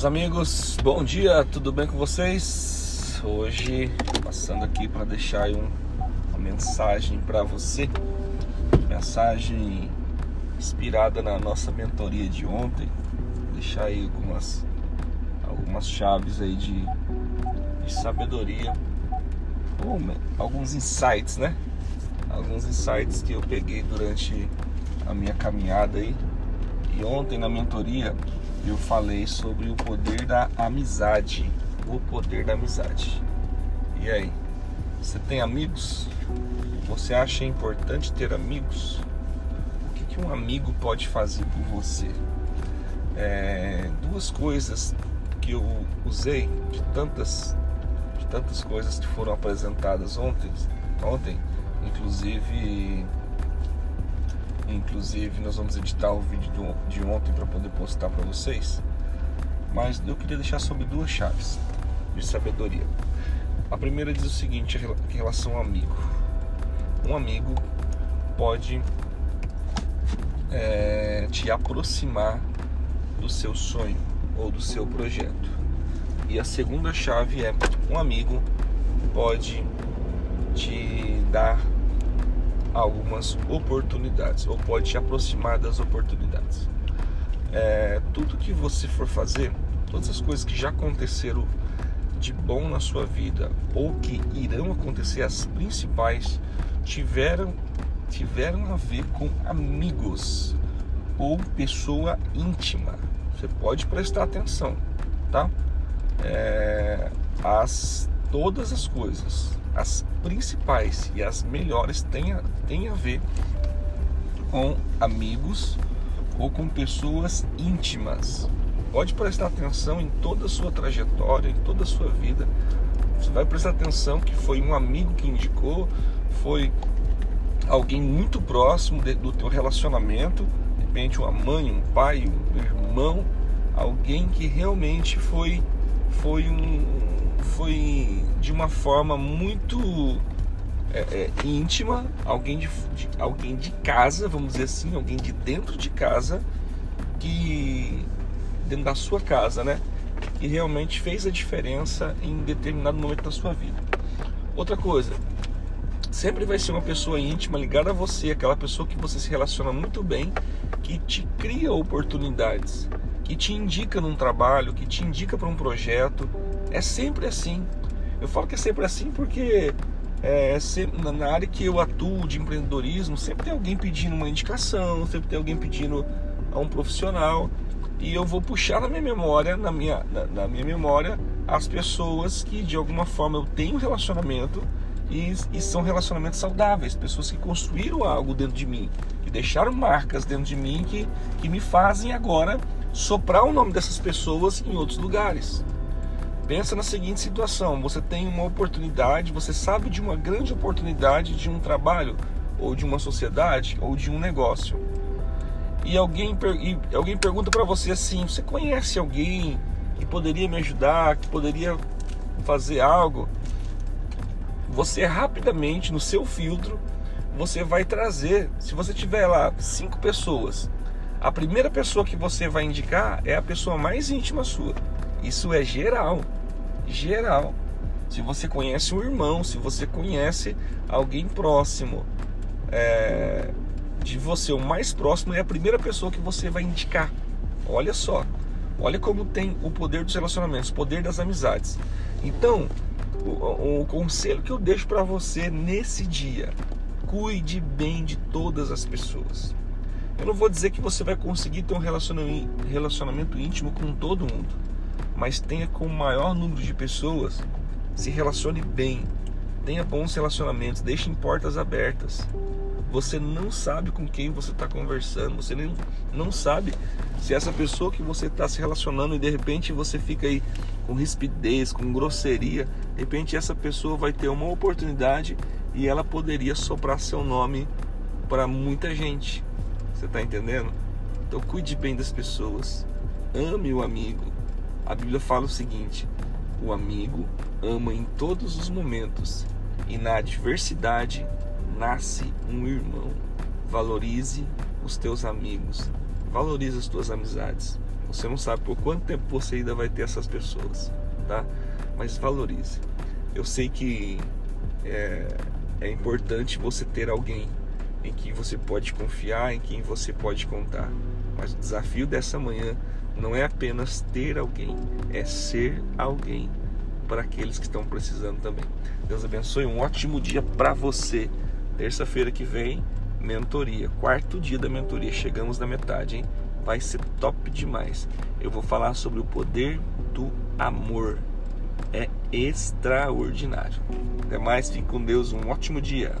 Meus amigos, bom dia, tudo bem com vocês? Hoje passando aqui para deixar um, uma mensagem para você, mensagem inspirada na nossa mentoria de ontem, deixar aí algumas algumas chaves aí de, de sabedoria, ou alguns insights, né? Alguns insights que eu peguei durante a minha caminhada aí. E ontem na mentoria eu falei sobre o poder da amizade. O poder da amizade. E aí? Você tem amigos? Você acha importante ter amigos? O que, que um amigo pode fazer por você? É, duas coisas que eu usei de tantas, de tantas coisas que foram apresentadas ontem, ontem, inclusive Inclusive, nós vamos editar o vídeo de ontem para poder postar para vocês. Mas eu queria deixar sobre duas chaves de sabedoria. A primeira diz o seguinte em relação ao amigo. Um amigo pode é, te aproximar do seu sonho ou do seu projeto. E a segunda chave é um amigo pode te dar algumas oportunidades ou pode te aproximar das oportunidades. É, tudo que você for fazer, todas as coisas que já aconteceram de bom na sua vida ou que irão acontecer, as principais, tiveram, tiveram a ver com amigos ou pessoa íntima. Você pode prestar atenção, tá? É, as, todas as coisas as principais e as melhores têm a, têm a ver com amigos ou com pessoas íntimas. Pode prestar atenção em toda a sua trajetória, em toda a sua vida. Você vai prestar atenção que foi um amigo que indicou, foi alguém muito próximo de, do teu relacionamento, de repente uma mãe, um pai, um irmão, alguém que realmente foi foi um foi de uma forma muito é, é, íntima, alguém de, de, alguém de casa, vamos dizer assim, alguém de dentro de casa, que dentro da sua casa, né? Que realmente fez a diferença em determinado momento da sua vida. Outra coisa, sempre vai ser uma pessoa íntima ligada a você, aquela pessoa que você se relaciona muito bem, que te cria oportunidades, que te indica num trabalho, que te indica para um projeto. É sempre assim. Eu falo que é sempre assim porque é, sempre, na área que eu atuo de empreendedorismo, sempre tem alguém pedindo uma indicação, sempre tem alguém pedindo a um profissional e eu vou puxar na minha memória, na minha, na, na minha memória, as pessoas que de alguma forma eu tenho relacionamento e, e, são relacionamentos saudáveis, pessoas que construíram algo dentro de mim, que deixaram marcas dentro de mim que, que me fazem agora soprar o nome dessas pessoas em outros lugares. Pensa na seguinte situação: você tem uma oportunidade, você sabe de uma grande oportunidade de um trabalho, ou de uma sociedade, ou de um negócio. E alguém, e alguém pergunta para você assim: você conhece alguém que poderia me ajudar, que poderia fazer algo? Você rapidamente, no seu filtro, você vai trazer, se você tiver lá cinco pessoas, a primeira pessoa que você vai indicar é a pessoa mais íntima sua. Isso é geral geral. Se você conhece um irmão, se você conhece alguém próximo é, de você, o mais próximo é a primeira pessoa que você vai indicar. Olha só, olha como tem o poder dos relacionamentos, o poder das amizades. Então, o, o conselho que eu deixo para você nesse dia: cuide bem de todas as pessoas. Eu não vou dizer que você vai conseguir ter um relacionamento íntimo com todo mundo mas tenha com o maior número de pessoas, se relacione bem, tenha bons relacionamentos, deixe portas abertas. Você não sabe com quem você está conversando, você nem, não sabe se essa pessoa que você está se relacionando e de repente você fica aí com rispidez, com grosseria, de repente essa pessoa vai ter uma oportunidade e ela poderia soprar seu nome para muita gente. Você está entendendo? Então cuide bem das pessoas, ame o amigo, a Bíblia fala o seguinte: o amigo ama em todos os momentos, e na adversidade nasce um irmão. Valorize os teus amigos, valorize as tuas amizades. Você não sabe por quanto tempo você ainda vai ter essas pessoas, tá? Mas valorize. Eu sei que é, é importante você ter alguém em quem você pode confiar, em quem você pode contar. Mas o desafio dessa manhã não é apenas ter alguém, é ser alguém para aqueles que estão precisando também. Deus abençoe, um ótimo dia para você. Terça-feira que vem, mentoria, quarto dia da mentoria, chegamos na metade, hein? Vai ser top demais. Eu vou falar sobre o poder do amor. É extraordinário. Até mais, fique com Deus, um ótimo dia.